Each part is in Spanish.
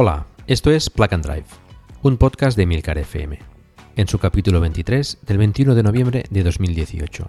Hola, esto es Plug and Drive, un podcast de Milcar FM, en su capítulo 23 del 21 de noviembre de 2018.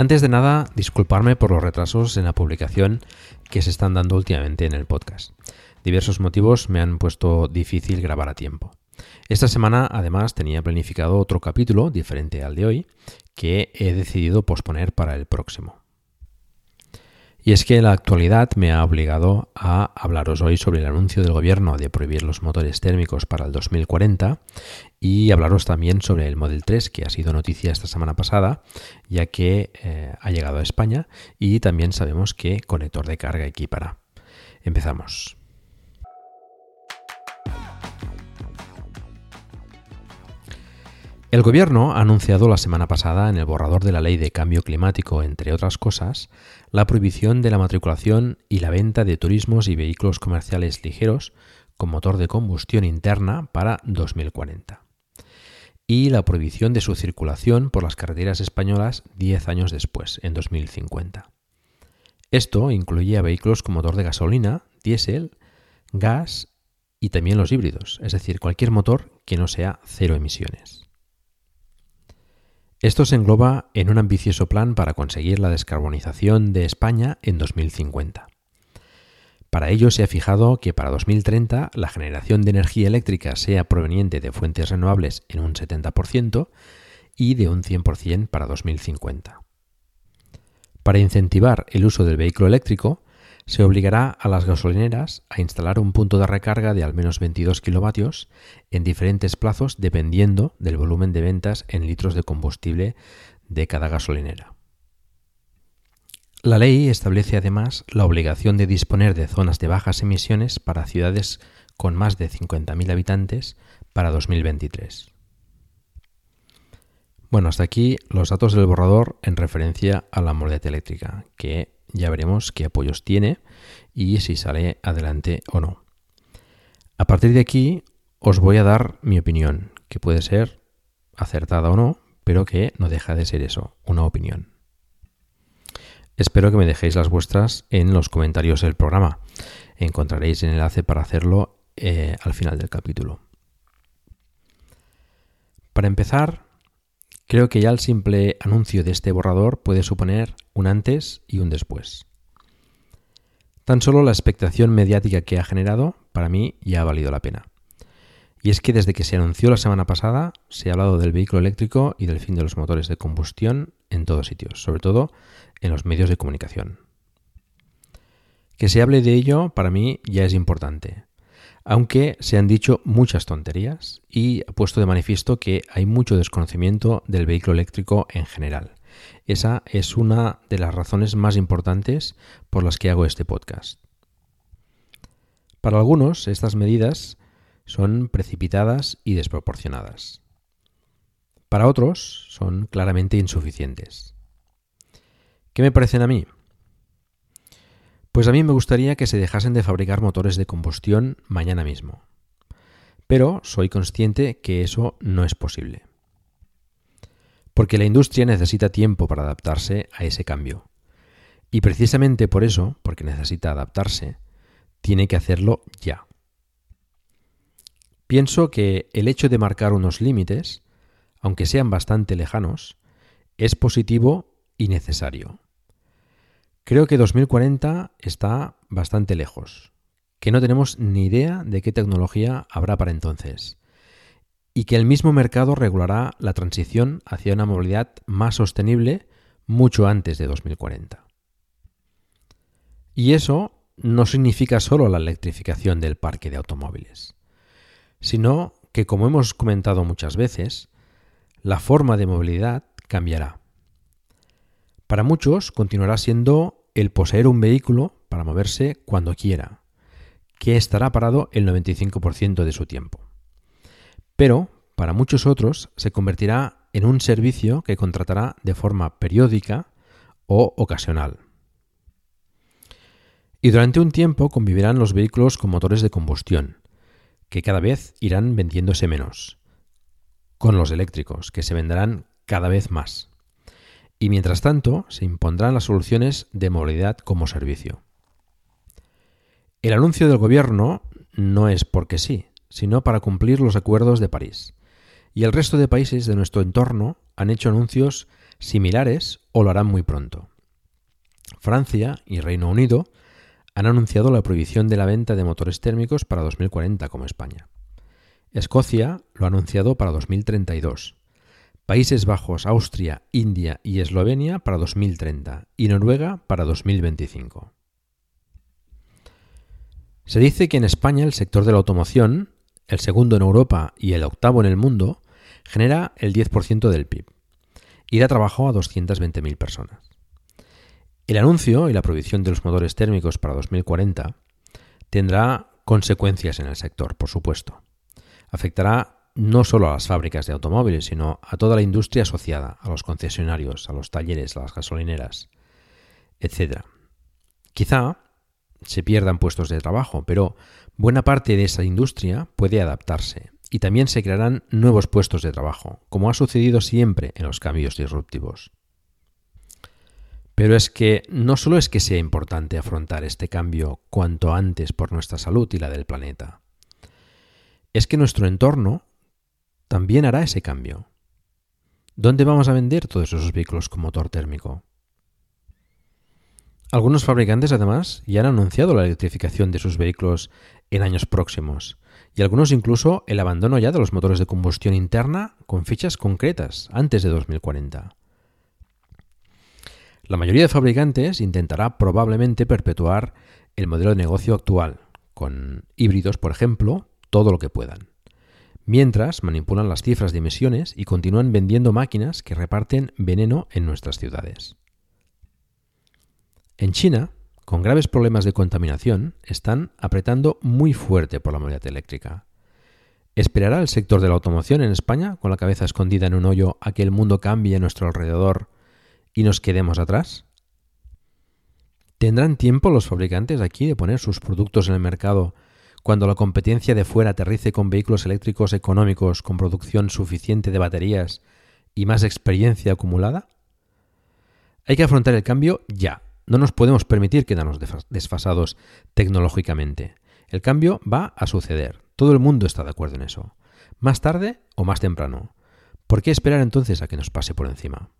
Antes de nada, disculparme por los retrasos en la publicación que se están dando últimamente en el podcast. Diversos motivos me han puesto difícil grabar a tiempo. Esta semana además tenía planificado otro capítulo diferente al de hoy que he decidido posponer para el próximo. Y es que la actualidad me ha obligado a hablaros hoy sobre el anuncio del gobierno de prohibir los motores térmicos para el 2040 y hablaros también sobre el Model 3 que ha sido noticia esta semana pasada ya que eh, ha llegado a España y también sabemos que conector de carga equipará. Empezamos. El Gobierno ha anunciado la semana pasada en el borrador de la Ley de Cambio Climático, entre otras cosas, la prohibición de la matriculación y la venta de turismos y vehículos comerciales ligeros con motor de combustión interna para 2040 y la prohibición de su circulación por las carreteras españolas 10 años después, en 2050. Esto incluye a vehículos con motor de gasolina, diésel, gas y también los híbridos, es decir, cualquier motor que no sea cero emisiones. Esto se engloba en un ambicioso plan para conseguir la descarbonización de España en 2050. Para ello se ha fijado que para 2030 la generación de energía eléctrica sea proveniente de fuentes renovables en un 70% y de un 100% para 2050. Para incentivar el uso del vehículo eléctrico, se obligará a las gasolineras a instalar un punto de recarga de al menos 22 kilovatios en diferentes plazos dependiendo del volumen de ventas en litros de combustible de cada gasolinera. La ley establece además la obligación de disponer de zonas de bajas emisiones para ciudades con más de 50.000 habitantes para 2023. Bueno, hasta aquí los datos del borrador en referencia a la movilidad eléctrica, que ya veremos qué apoyos tiene y si sale adelante o no. A partir de aquí os voy a dar mi opinión, que puede ser acertada o no, pero que no deja de ser eso, una opinión. Espero que me dejéis las vuestras en los comentarios del programa. Encontraréis el enlace para hacerlo eh, al final del capítulo. Para empezar, Creo que ya el simple anuncio de este borrador puede suponer un antes y un después. Tan solo la expectación mediática que ha generado, para mí, ya ha valido la pena. Y es que desde que se anunció la semana pasada, se ha hablado del vehículo eléctrico y del fin de los motores de combustión en todos sitios, sobre todo en los medios de comunicación. Que se hable de ello, para mí, ya es importante, aunque se han dicho muchas tonterías y ha puesto de manifiesto que hay mucho desconocimiento del vehículo eléctrico en general, Esa es una de las razones más importantes por las que hago este podcast. Para algunos, estas medidas son precipitadas y desproporcionadas. Para otros, son claramente insuficientes. ¿Qué me parecen a mí? Pues a mí me gustaría que se dejasen de fabricar motores de combustión mañana mismo. Pero soy consciente que eso no es posible. Porque la industria necesita tiempo para adaptarse a ese cambio. Y precisamente por eso, porque necesita adaptarse, tiene que hacerlo ya. Pienso que el hecho de marcar unos límites, aunque sean bastante lejanos, es positivo y necesario. Creo que 2040 está bastante lejos, que no tenemos ni idea de qué tecnología habrá para entonces, y que el mismo mercado regulará la transición hacia una movilidad más sostenible mucho antes de 2040. Y eso no significa solo la electrificación del parque de automóviles, sino que, como hemos comentado muchas veces, la forma de movilidad cambiará. Para muchos continuará siendo el poseer un vehículo para moverse cuando quiera, que estará parado el 95% de su tiempo. Pero para muchos otros se convertirá en un servicio que contratará de forma periódica o ocasional. Y durante un tiempo convivirán los vehículos con motores de combustión, que cada vez irán vendiéndose menos, con los eléctricos, que se venderán cada vez más. Y mientras tanto, se impondrán las soluciones de movilidad como servicio. El anuncio del gobierno no es porque sí, sino para cumplir los acuerdos de París. Y el resto de países de nuestro entorno han hecho anuncios similares o lo harán muy pronto. Francia y Reino Unido han anunciado la prohibición de la venta de motores térmicos para 2040 como España. Escocia lo ha anunciado para 2032. Países Bajos, Austria, India y Eslovenia para 2030 y Noruega para 2025. Se dice que en España el sector de la automoción, el segundo en Europa y el octavo en el mundo, genera el 10% del PIB y da trabajo a 220.000 personas. El anuncio y la prohibición de los motores térmicos para 2040 tendrá consecuencias en el sector, por supuesto. Afectará no solo a las fábricas de automóviles, sino a toda la industria asociada, a los concesionarios, a los talleres, a las gasolineras, etc. Quizá se pierdan puestos de trabajo, pero buena parte de esa industria puede adaptarse y también se crearán nuevos puestos de trabajo, como ha sucedido siempre en los cambios disruptivos. Pero es que no solo es que sea importante afrontar este cambio cuanto antes por nuestra salud y la del planeta, es que nuestro entorno también hará ese cambio. ¿Dónde vamos a vender todos esos vehículos con motor térmico? Algunos fabricantes además ya han anunciado la electrificación de sus vehículos en años próximos y algunos incluso el abandono ya de los motores de combustión interna con fechas concretas antes de 2040. La mayoría de fabricantes intentará probablemente perpetuar el modelo de negocio actual, con híbridos, por ejemplo, todo lo que puedan mientras manipulan las cifras de emisiones y continúan vendiendo máquinas que reparten veneno en nuestras ciudades. En China, con graves problemas de contaminación, están apretando muy fuerte por la movilidad eléctrica. ¿Esperará el sector de la automoción en España, con la cabeza escondida en un hoyo, a que el mundo cambie a nuestro alrededor y nos quedemos atrás? ¿Tendrán tiempo los fabricantes aquí de poner sus productos en el mercado cuando la competencia de fuera aterrice con vehículos eléctricos económicos con producción suficiente de baterías y más experiencia acumulada? Hay que afrontar el cambio ya. No nos podemos permitir quedarnos desfasados tecnológicamente. El cambio va a suceder. Todo el mundo está de acuerdo en eso. Más tarde o más temprano. ¿Por qué esperar entonces a que nos pase por encima?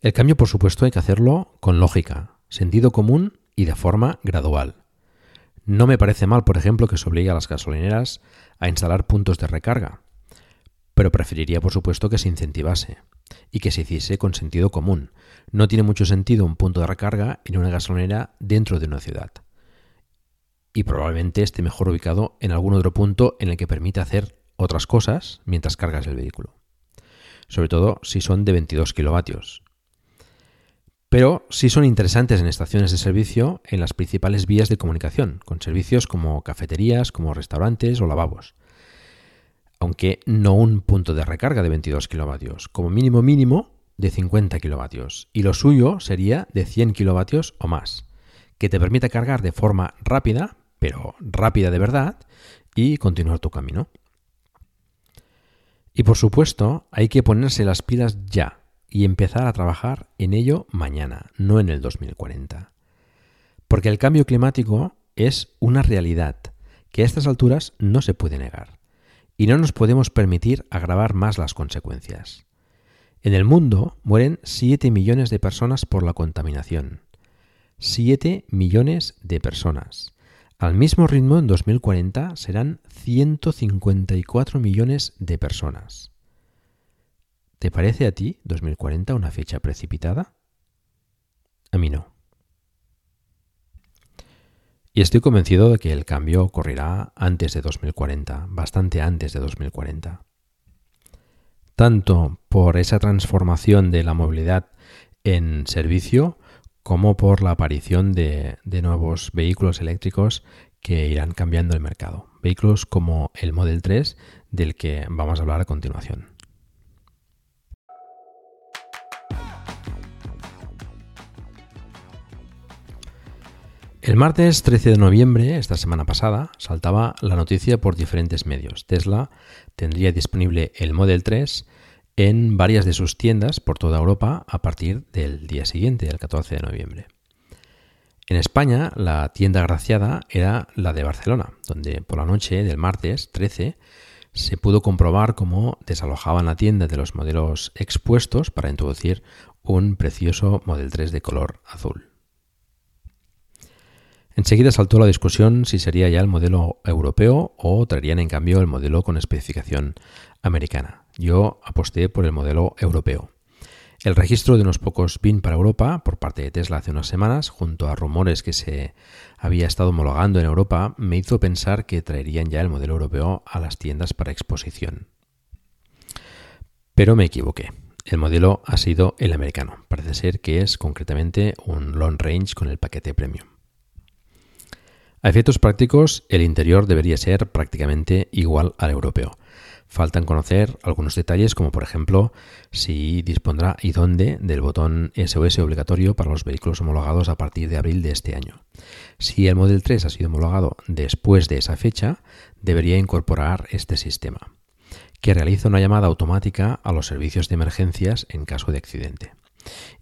El cambio, por supuesto, hay que hacerlo con lógica, sentido común y de forma gradual. No me parece mal, por ejemplo, que se obligue a las gasolineras a instalar puntos de recarga, pero preferiría, por supuesto, que se incentivase y que se hiciese con sentido común. No tiene mucho sentido un punto de recarga en una gasolinera dentro de una ciudad. Y probablemente esté mejor ubicado en algún otro punto en el que permita hacer otras cosas mientras cargas el vehículo. sobre todo si son de 22 kilovatios. Pero sí son interesantes en estaciones de servicio en las principales vías de comunicación, con servicios como cafeterías, como restaurantes o lavabos. Aunque no un punto de recarga de 22 kilovatios, como mínimo mínimo de 50 kilovatios. Y lo suyo sería de 100 kilovatios o más, que te permite cargar de forma rápida, pero rápida de verdad, y continuar tu camino. Y por supuesto, hay que ponerse las pilas ya y empezar a trabajar en ello mañana, no en el 2040. Porque el cambio climático es una realidad que a estas alturas no se puede negar y no nos podemos permitir agravar más las consecuencias. En el mundo mueren 7 millones de personas por la contaminación. 7 millones de personas. Al mismo ritmo, en 2040 serán 154 millones de personas. ¿Te parece a ti 2040 una fecha precipitada? A mí no. Y estoy convencido de que el cambio ocurrirá antes de 2040, bastante antes de 2040. Tanto por esa transformación de la movilidad en servicio como por la aparición de, nuevos vehículos eléctricos que irán cambiando el mercado. Vehículos como el Model 3 del que vamos a hablar a continuación. El martes 13 de noviembre, esta semana pasada, saltaba la noticia por diferentes medios. Tesla tendría disponible el Model 3 en varias de sus tiendas por toda Europa a partir del día siguiente, el 14 de noviembre. En España, la tienda graciada era la de Barcelona, donde por la noche del martes 13 se pudo comprobar cómo desalojaban la tienda de los modelos expuestos para introducir un precioso Model 3 de color azul. Enseguida saltó la discusión si sería ya el modelo europeo o traerían en cambio el modelo con especificación americana. Yo aposté por el modelo europeo. El registro de unos pocos BIN para Europa por parte de Tesla hace unas semanas, junto a rumores que se había estado homologando en Europa, me hizo pensar que traerían ya el modelo europeo a las tiendas para exposición. Pero me equivoqué. El modelo ha sido el americano. Parece ser que es concretamente un long range con el paquete premium. A efectos prácticos, el interior debería ser prácticamente igual al europeo. Faltan conocer algunos detalles como por ejemplo si dispondrá y dónde del botón SOS obligatorio para los vehículos homologados a partir de abril de este año. Si el Model 3 ha sido homologado después de esa fecha, debería incorporar este sistema, que realiza una llamada automática a los servicios de emergencias en caso de accidente.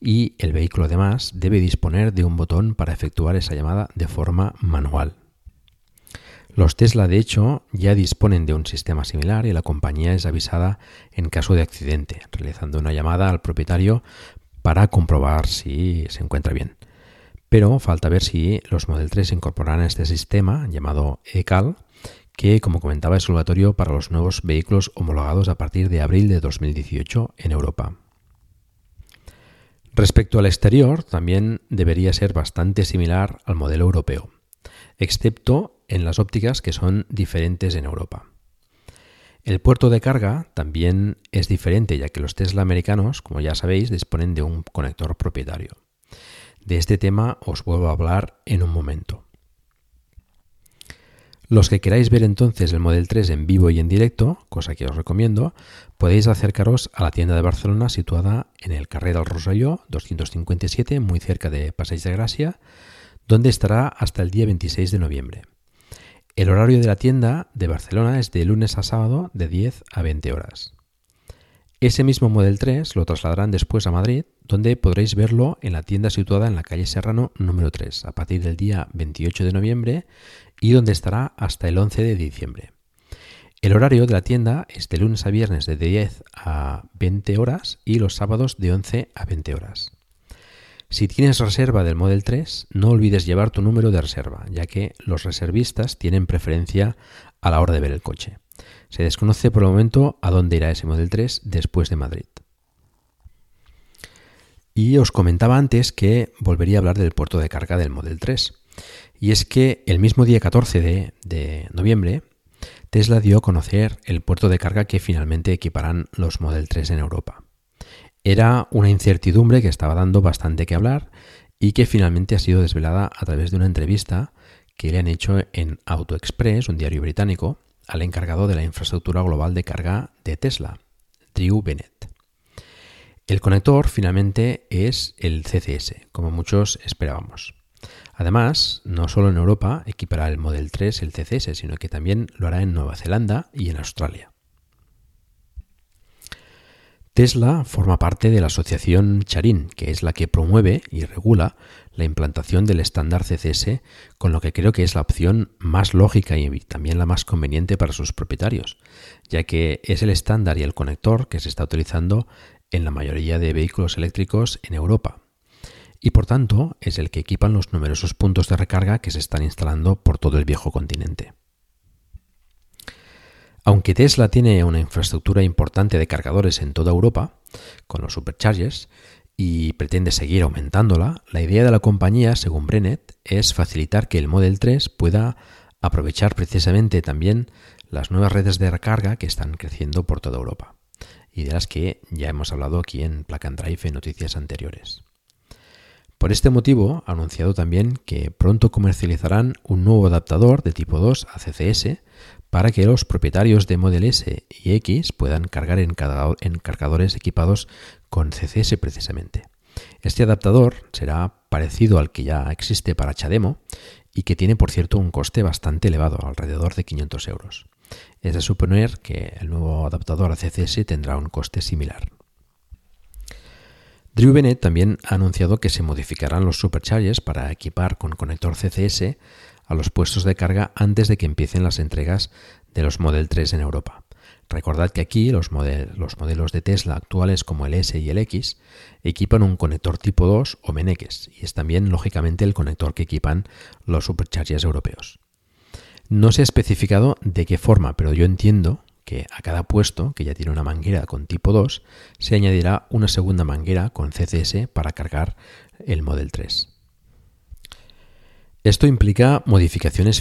Y el vehículo además debe disponer de un botón para efectuar esa llamada de forma manual. Los Tesla, de hecho, ya disponen de un sistema similar y la compañía es avisada en caso de accidente, realizando una llamada al propietario para comprobar si se encuentra bien. Pero falta ver si los Model 3 incorporarán este sistema llamado ECAL, que, como comentaba, es obligatorio para los nuevos vehículos homologados a partir de abril de 2018 en Europa. Respecto al exterior, también debería ser bastante similar al modelo europeo, excepto en las ópticas que son diferentes en Europa. El puerto de carga también es diferente ya que los Tesla americanos, como ya sabéis, disponen de un conector propietario. De este tema os vuelvo a hablar en un momento. Los que queráis ver entonces el Model 3 en vivo y en directo, cosa que os recomiendo, podéis acercaros a la tienda de Barcelona situada en el Carrer del Roselló 257, muy cerca de Passeig de Gracia, donde estará hasta el día 26 de noviembre. El horario de la tienda de Barcelona es de lunes a sábado de 10 a 20 horas. Ese mismo Model 3 lo trasladarán después a Madrid, donde podréis verlo en la tienda situada en la calle Serrano número 3 a partir del día 28 de noviembre y donde estará hasta el 11 de diciembre. El horario de la tienda es de lunes a viernes de 10 a 20 horas y los sábados de 11 a 20 horas. Si tienes reserva del Model 3, no olvides llevar tu número de reserva, ya que los reservistas tienen preferencia a la hora de ver el coche. Se desconoce por el momento a dónde irá ese Model 3 después de Madrid. Y os comentaba antes que volvería a hablar del puerto de carga del Model 3. Y es que el mismo día 14 de, de noviembre, Tesla dio a conocer el puerto de carga que finalmente equiparán los Model 3 en Europa. Era una incertidumbre que estaba dando bastante que hablar y que finalmente ha sido desvelada a través de una entrevista que le han hecho en Auto Express, un diario británico, al encargado de la infraestructura global de carga de Tesla, Drew Bennett. El conector finalmente es el CCS, como muchos esperábamos. Además, no solo en Europa equipará el Model 3 el CCS, sino que también lo hará en Nueva Zelanda y en Australia. Tesla forma parte de la asociación Charin, que es la que promueve y regula la implantación del estándar CCS, con lo que creo que es la opción más lógica y también la más conveniente para sus propietarios, ya que es el estándar y el conector que se está utilizando en la mayoría de vehículos eléctricos en Europa. Y por tanto es el que equipan los numerosos puntos de recarga que se están instalando por todo el viejo continente. Aunque Tesla tiene una infraestructura importante de cargadores en toda Europa, con los superchargers, y pretende seguir aumentándola, la idea de la compañía, según Brennet, es facilitar que el Model 3 pueda aprovechar precisamente también las nuevas redes de recarga que están creciendo por toda Europa y de las que ya hemos hablado aquí en and Drive en noticias anteriores. Por este motivo, ha anunciado también que pronto comercializarán un nuevo adaptador de tipo 2 a CCS para que los propietarios de Model S y X puedan cargar en, cargadores equipados con CCS precisamente. Este adaptador será parecido al que ya existe para Chademo y que tiene, por cierto, un coste bastante elevado, alrededor de 500 euros. Es de suponer que el nuevo adaptador a CCS tendrá un coste similar. Drew Bennett también ha anunciado que se modificarán los superchargers para equipar con conector CCS a los puestos de carga antes de que empiecen las entregas de los Model 3 en Europa. Recordad que aquí los, los, modelos de Tesla actuales como el S y el X equipan un conector tipo 2 o Meneques y es también lógicamente el conector que equipan los superchargers europeos. No se ha especificado de qué forma, pero yo entiendo que a cada puesto, que ya tiene una manguera con tipo 2, se añadirá una segunda manguera con CCS para cargar el Model 3. Esto implica modificaciones.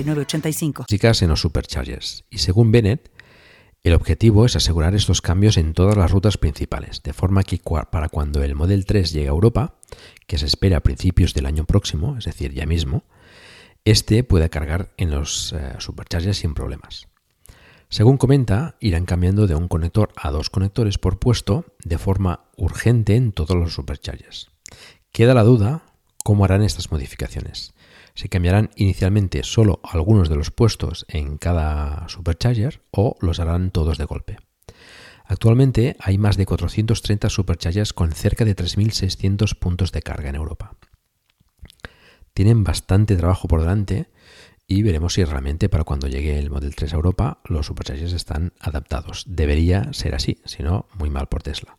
Chicas en los superchargers. Y según Bennett, el objetivo es asegurar estos cambios en todas las rutas principales, de forma que para cuando el Model 3 llegue a Europa, que se espera a principios del año próximo, es decir, ya mismo, este pueda cargar en los eh, superchargers sin problemas. Según comenta, irán cambiando de un conector a dos conectores por puesto de forma urgente en todos los superchargers. Queda la duda cómo harán estas modificaciones se cambiarán inicialmente solo algunos de los puestos en cada supercharger o los harán todos de golpe. Actualmente hay más de 430 superchargers con cerca de 3.600 puntos de carga en Europa. Tienen bastante trabajo por delante y veremos si realmente para cuando llegue el Model 3 a Europa los superchargers están adaptados. Debería ser así, si no, muy mal por Tesla.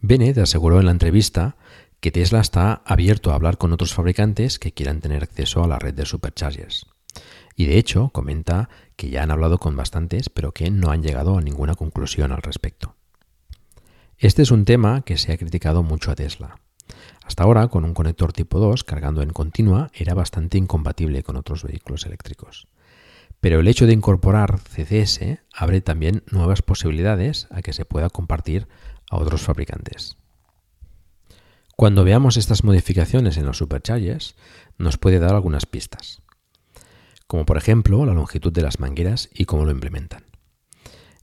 Bennett aseguró en la entrevista que Tesla está abierto a hablar con otros fabricantes que quieran tener acceso a la red de superchargers. Y de hecho, comenta que ya han hablado con bastantes, pero que no han llegado a ninguna conclusión al respecto. Este es un tema que se ha criticado mucho a Tesla. Hasta ahora, con un conector tipo 2 cargando en continua, era bastante incompatible con otros vehículos eléctricos. Pero el hecho de incorporar CCS abre también nuevas posibilidades a que se pueda compartir a otros fabricantes. Cuando veamos estas modificaciones en los superchargers, nos puede dar algunas pistas, como por ejemplo la longitud de las mangueras y cómo lo implementan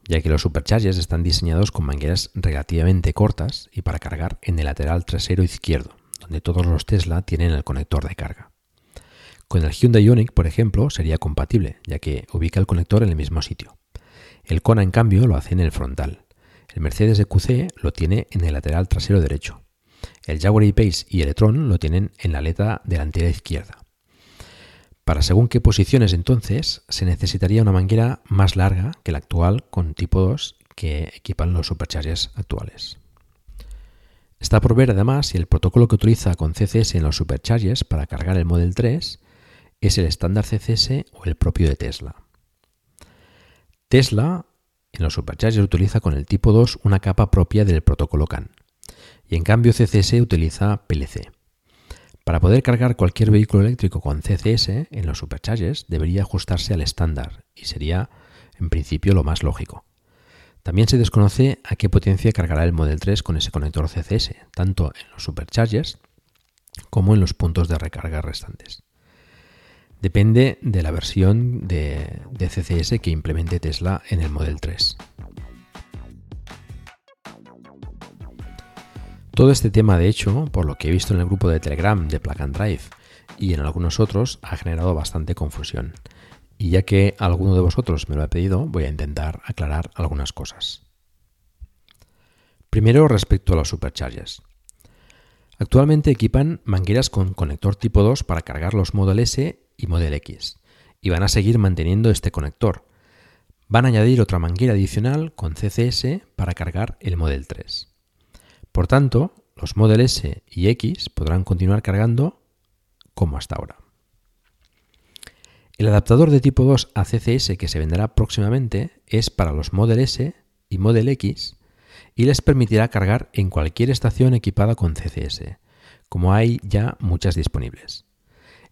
ya que los superchargers están diseñados con mangueras relativamente cortas y para cargar en el lateral trasero izquierdo, donde todos los Tesla tienen el conector de carga. Con el Hyundai Ioniq, por ejemplo, sería compatible, ya que ubica el conector en el mismo sitio. El Kona, en cambio, lo hace en el frontal. El Mercedes EQC lo tiene en el lateral trasero derecho. El Jaguar E-Pace y el e-tron lo tienen en la aleta delantera izquierda. Para según qué posiciones entonces se necesitaría una manguera más larga que la actual con tipo 2 que equipan los superchargers actuales. Está por ver además si el protocolo que utiliza con CCS en los superchargers para cargar el Model 3 es el estándar CCS o el propio de Tesla. Tesla en los superchargers utiliza con el tipo 2 una capa propia del protocolo CAN y en cambio CCS utiliza PLC. Para poder cargar cualquier vehículo eléctrico con CCS en los superchargers debería ajustarse al estándar y sería en principio lo más lógico. También se desconoce a qué potencia cargará el Model 3 con ese conector CCS, tanto en los superchargers como en los puntos de recarga restantes. Depende de la versión de, de CCS que implemente Tesla en el Model 3. Todo este tema, de hecho, por lo que he visto en el grupo de Telegram de Plug and Drive y en algunos otros, ha generado bastante confusión. Y ya que alguno de vosotros me lo ha pedido, voy a intentar aclarar algunas cosas. Primero, respecto a los superchargers. Actualmente equipan mangueras con conector tipo 2 para cargar los Model S y Model X, y van a seguir manteniendo este conector. Van a añadir otra manguera adicional con CCS para cargar el Model 3. Por tanto, los Model S y X podrán continuar cargando como hasta ahora. El adaptador de tipo 2 a CCS que se venderá próximamente es para los Model S y Model X y les permitirá cargar en cualquier estación equipada con CCS, como hay ya muchas disponibles.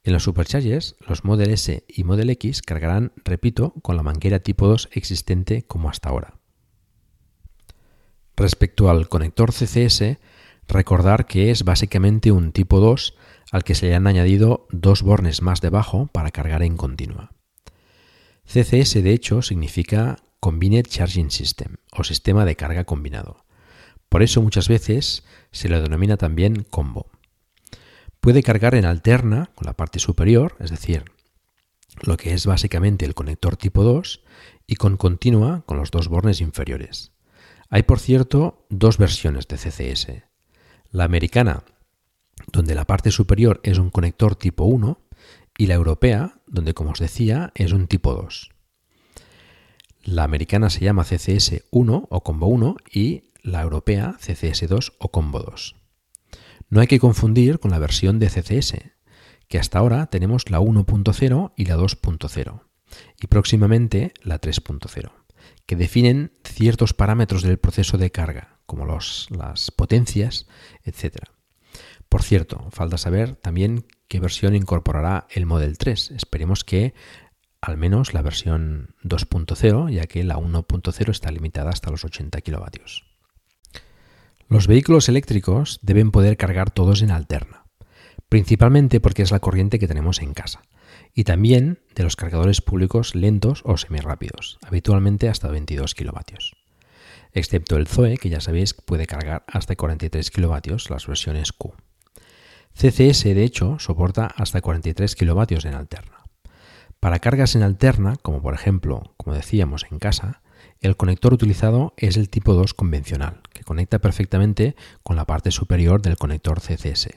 En los superchargers, los Model S y Model X cargarán, repito, con la manguera tipo 2 existente como hasta ahora. Respecto al conector CCS, recordar que es básicamente un tipo 2 al que se le han añadido dos bornes más debajo para cargar en continua. CCS de hecho significa Combined Charging System o sistema de carga combinado. Por eso muchas veces se le denomina también combo. Puede cargar en alterna con la parte superior, es decir, lo que es básicamente el conector tipo 2, y con continua con los dos bornes inferiores. Hay, por cierto, dos versiones de CCS. La americana, donde la parte superior es un conector tipo 1, y la europea, donde, como os decía, es un tipo 2. La americana se llama CCS 1 o combo 1 y la europea CCS 2 o combo 2. No hay que confundir con la versión de CCS, que hasta ahora tenemos la 1.0 y la 2.0, y próximamente la 3.0 que definen ciertos parámetros del proceso de carga, como las potencias, etc. Por cierto, falta saber también qué versión incorporará el Model 3. Esperemos que al menos la versión 2.0, ya que la 1.0 está limitada hasta los 80 kilovatios. Los vehículos eléctricos deben poder cargar todos en alterna, principalmente porque es la corriente que tenemos en casa y también de los cargadores públicos lentos o semirápidos, habitualmente hasta 22 kilovatios. Excepto el Zoe, que ya sabéis puede cargar hasta 43 kilovatios las versiones Q. CCS, de hecho, soporta hasta 43 kilovatios en alterna. Para cargas en alterna, como por ejemplo, como decíamos en casa, el conector utilizado es el tipo 2 convencional, que conecta perfectamente con la parte superior del conector CCS.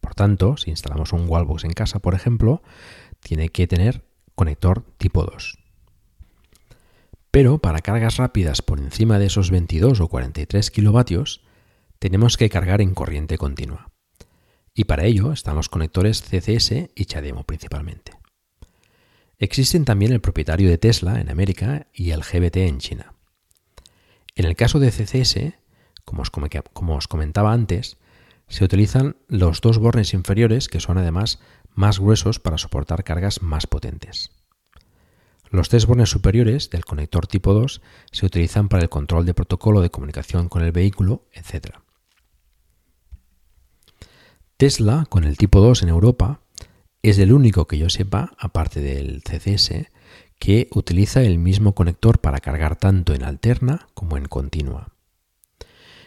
Por tanto, si instalamos un wallbox en casa, por ejemplo, tiene que tener conector tipo 2. Pero para cargas rápidas por encima de esos 22 o 43 kilovatios, tenemos que cargar en corriente continua. Y para ello están los conectores CCS y CHAdeMO principalmente. Existen también el propietario de Tesla en América y el GBT en China. En el caso de CCS, como os, comentaba antes, se utilizan los dos bornes inferiores que son además más gruesos para soportar cargas más potentes. Los tres bornes superiores del conector tipo 2 se utilizan para el control de protocolo de comunicación con el vehículo, etc. Tesla, con el tipo 2 en Europa, es el único que yo sepa, aparte del CCS, que utiliza el mismo conector para cargar tanto en alterna como en continua.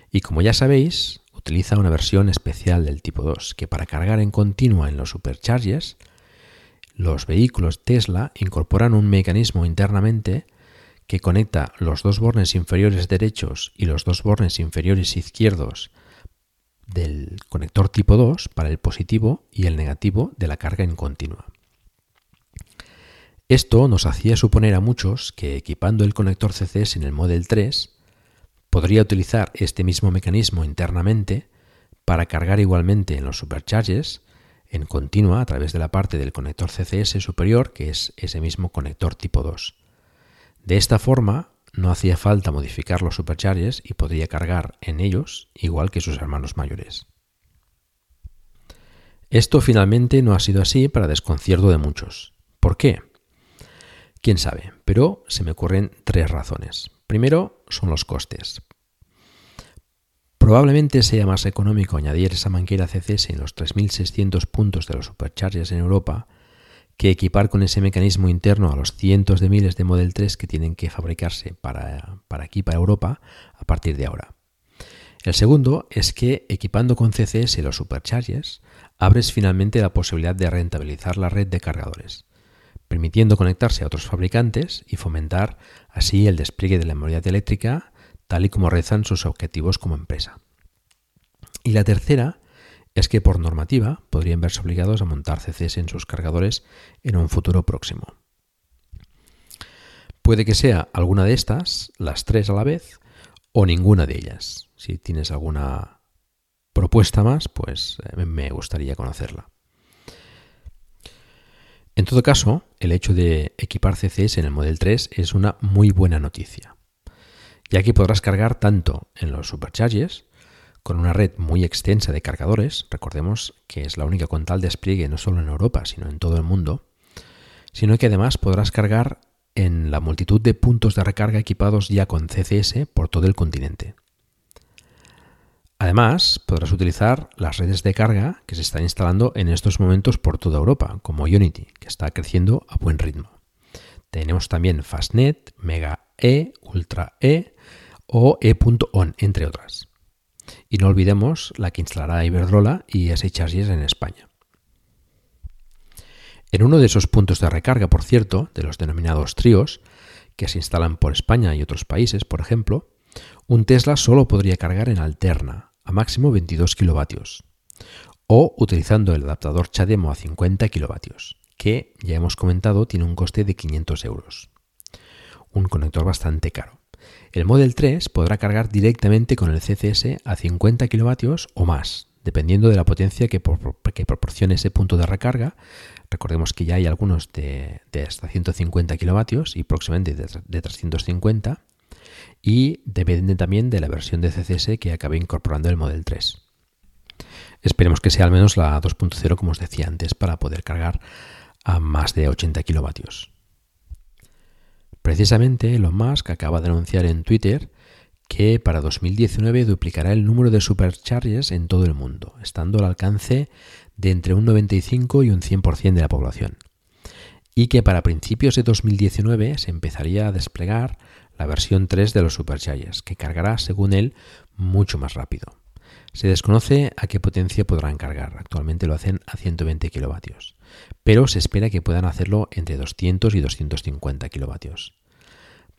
Y como ya sabéis, utiliza una versión especial del tipo 2, que para cargar en continua en los superchargers los vehículos Tesla incorporan un mecanismo internamente que conecta los dos bornes inferiores derechos y los dos bornes inferiores izquierdos del conector tipo 2 para el positivo y el negativo de la carga en continua. Esto nos hacía suponer a muchos que equipando el conector CCS en el Model 3 podría utilizar este mismo mecanismo internamente para cargar igualmente en los superchargers en continua a través de la parte del conector CCS superior, que es ese mismo conector tipo 2. De esta forma, no hacía falta modificar los superchargers y podría cargar en ellos igual que sus hermanos mayores. Esto finalmente no ha sido así para desconcierto de muchos. ¿Por qué? Quién sabe, pero se me ocurren tres razones. Primero son los costes. Probablemente sea más económico añadir esa manguera CCS en los 3.600 puntos de los superchargers en Europa que equipar con ese mecanismo interno a los cientos de miles de Model 3 que tienen que fabricarse para, para aquí, para Europa, a partir de ahora. El segundo es que equipando con CCS los superchargers, abres finalmente la posibilidad de rentabilizar la red de cargadores, permitiendo conectarse a otros fabricantes y fomentar así el despliegue de la movilidad eléctrica tal y como rezan sus objetivos como empresa. Y la tercera es que por normativa podrían verse obligados a montar CCS en sus cargadores en un futuro próximo. Puede que sea alguna de estas, las tres a la vez, o ninguna de ellas. Si tienes alguna propuesta más, pues eh, me gustaría conocerla. En todo caso, el hecho de equipar CCS en el Model 3 es una muy buena noticia ya que podrás cargar tanto en los superchargers, con una red muy extensa de cargadores, recordemos que es la única con tal despliegue no solo en Europa, sino en todo el mundo, sino que además podrás cargar en la multitud de puntos de recarga equipados ya con CCS por todo el continente. Además, podrás utilizar las redes de carga que se están instalando en estos momentos por toda Europa, como Unity, que está creciendo a buen ritmo. Tenemos también Fastnet, Mega E, Ultra E o E.ON, entre otras. Y no olvidemos la que instalará Iberdrola y S-Charges en España. En uno de esos puntos de recarga, por cierto, de los denominados tríos, que se instalan por España y otros países, por ejemplo, un Tesla solo podría cargar en alterna, a máximo 22 kilovatios, o utilizando el adaptador CHAdeMO a 50 kilovatios que ya hemos comentado tiene un coste de 500 euros. Un conector bastante caro. El Model 3 podrá cargar directamente con el CCS a 50 kilovatios o más, dependiendo de la potencia que, proporcione ese punto de recarga. Recordemos que ya hay algunos de, hasta 150 kilovatios y próximamente de, de 350 y depende también de la versión de CCS que acabe incorporando el Model 3. Esperemos que sea al menos la 2.0 como os decía antes para poder cargar a más de 80 kilovatios. Precisamente Elon Musk acaba de anunciar en Twitter que para 2019 duplicará el número de superchargers en todo el mundo, estando al alcance de entre un 95 y un 100% de la población. Y que para principios de 2019 se empezaría a desplegar la versión 3 de los superchargers, que cargará, según él, mucho más rápido. Se desconoce a qué potencia podrán cargar, actualmente lo hacen a 120 kilovatios, pero se espera que puedan hacerlo entre 200 y 250 kilovatios.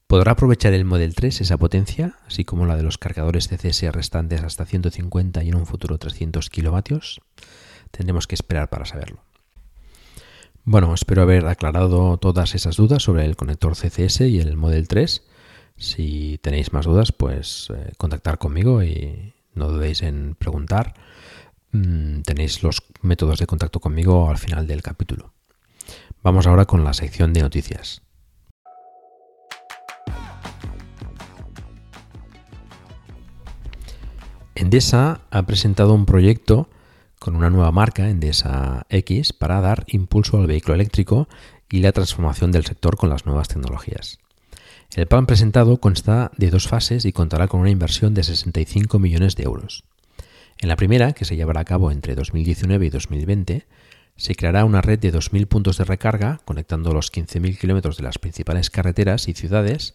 ¿Podrá aprovechar el Model 3 esa potencia, así como la de los cargadores CCS restantes hasta 150 y en un futuro 300 kilovatios? Tendremos que esperar para saberlo. Bueno, espero haber aclarado todas esas dudas sobre el conector CCS y el Model 3. Si tenéis más dudas, pues eh, contactar conmigo y, no dudéis en preguntar. Mm, tenéis los métodos de contacto conmigo al final del capítulo. Vamos ahora con la sección de noticias. Endesa ha presentado un proyecto con una nueva marca, Endesa X, para dar impulso al vehículo eléctrico y la transformación del sector con las nuevas tecnologías. El plan presentado consta de dos fases y contará con una inversión de 65 millones de euros. En la primera, que se llevará a cabo entre 2019 y 2020, se creará una red de 2.000 puntos de recarga conectando los 15.000 kilómetros de las principales carreteras y ciudades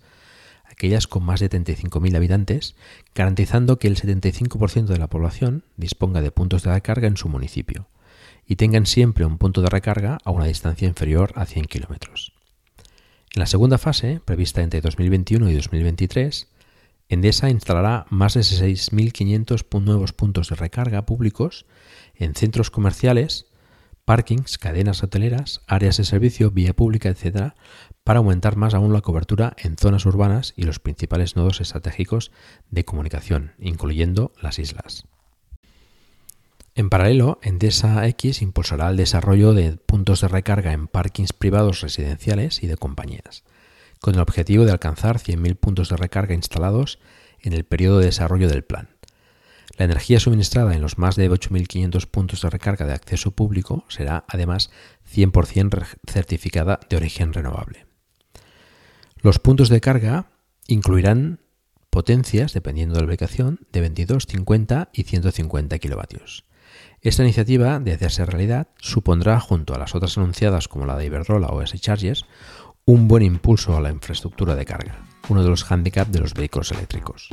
aquellas con más de 35.000 habitantes, garantizando que el 75% de la población disponga de puntos de recarga en su municipio y tengan siempre un punto de recarga a una distancia inferior a 100 kilómetros. En la segunda fase, prevista entre 2021 y 2023, Endesa instalará más de 6.500 nuevos puntos de recarga públicos en centros comerciales, parkings, cadenas hoteleras, áreas de servicio, vía pública, etc., para aumentar más aún la cobertura en zonas urbanas y los principales nodos estratégicos de comunicación, incluyendo las islas. En paralelo, Endesa X impulsará el desarrollo de puntos de recarga en parkings privados residenciales y de compañías, con el objetivo de alcanzar 100.000 puntos de recarga instalados en el periodo de desarrollo del plan. La energía suministrada en los más de 8.500 puntos de recarga de acceso público será además 100% certificada de origen renovable. Los puntos de carga incluirán potencias, dependiendo de la ubicación, de 22, 50 y 150 kilovatios. Esta iniciativa, de hacerse realidad, supondrá, junto a las otras anunciadas como la de Iberdrola o S-Chargers, un buen impulso a la infraestructura de carga, uno de los hándicaps de los vehículos eléctricos.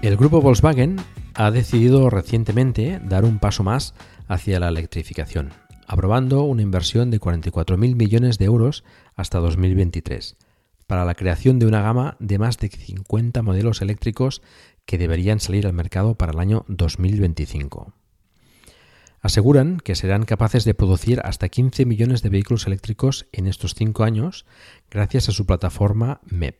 El grupo Volkswagen ha decidido recientemente dar un paso más hacia la electrificación, aprobando una inversión de 44.000 millones de euros hasta 2023 para la creación de una gama de más de 50 modelos eléctricos que deberían salir al mercado para el año 2025. Aseguran que serán capaces de producir hasta 15 millones de vehículos eléctricos en estos cinco años gracias a su plataforma MEP.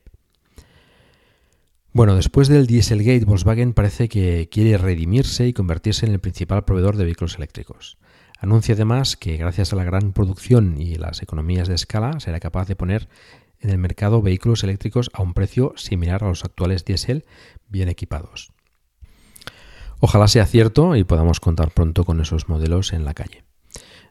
Bueno, después del Dieselgate, Volkswagen parece que quiere redimirse y convertirse en el principal proveedor de vehículos eléctricos. Anuncia además que gracias a la gran producción y las economías de escala será capaz de poner en el mercado vehículos eléctricos a un precio similar a los actuales diésel bien equipados. Ojalá sea cierto y podamos contar pronto con esos modelos en la calle.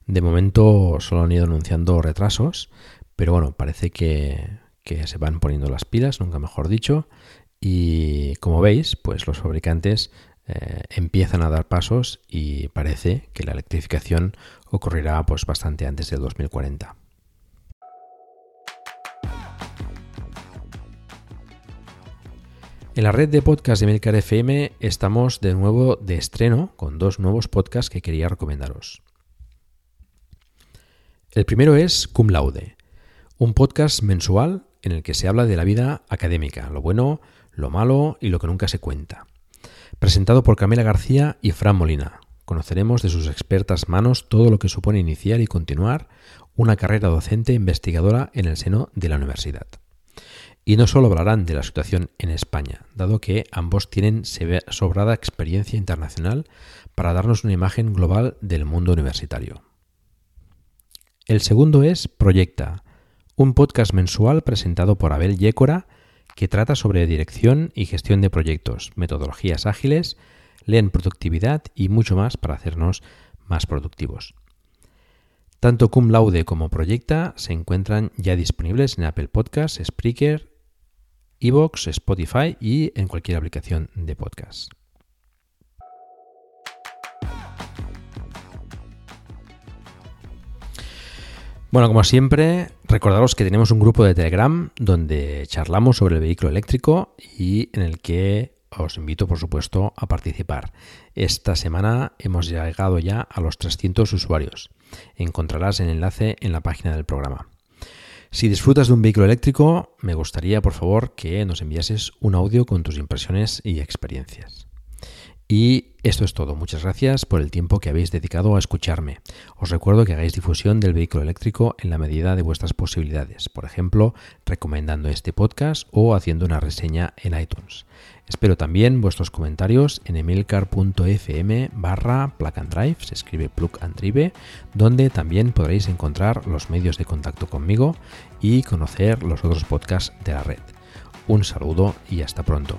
De momento solo han ido anunciando retrasos, pero bueno, parece que, se van poniendo las pilas, nunca mejor dicho, y como veis, pues los fabricantes eh, empiezan a dar pasos y parece que la electrificación ocurrirá pues bastante antes del 2040. En la red de podcast de Milcar FM estamos de nuevo de estreno con dos nuevos podcasts que quería recomendaros. El primero es Cum Laude, un podcast mensual en el que se habla de la vida académica, lo bueno, lo malo y lo que nunca se cuenta. Presentado por Camila García y Fran Molina. Conoceremos de sus expertas manos todo lo que supone iniciar y continuar una carrera docente investigadora en el seno de la universidad. Y no solo hablarán de la situación en España, dado que ambos tienen sobrada experiencia internacional para darnos una imagen global del mundo universitario. El segundo es Proyecta, un podcast mensual presentado por Abel Yécora que trata sobre dirección y gestión de proyectos, metodologías ágiles, leen productividad y mucho más para hacernos más productivos. Tanto Cum Laude como Proyecta se encuentran ya disponibles en Apple Podcasts, Spreaker, Evox, Spotify y en cualquier aplicación de podcast. Bueno, como siempre, recordaros que tenemos un grupo de Telegram donde charlamos sobre el vehículo eléctrico y en el que os invito, por supuesto, a participar. Esta semana hemos llegado ya a los 300 usuarios. Encontrarás el enlace en la página del programa. Si disfrutas de un vehículo eléctrico, me gustaría, por favor, que nos enviases un audio con tus impresiones y experiencias. Y esto es todo. Muchas gracias por el tiempo que habéis dedicado a escucharme. Os recuerdo que hagáis difusión del vehículo eléctrico en la medida de vuestras posibilidades, por ejemplo, recomendando este podcast o haciendo una reseña en iTunes. Espero también vuestros comentarios en emilcar.fm barra plug and drive, se escribe plug and drive, donde también podréis encontrar los medios de contacto conmigo y conocer los otros podcasts de la red. Un saludo y hasta pronto.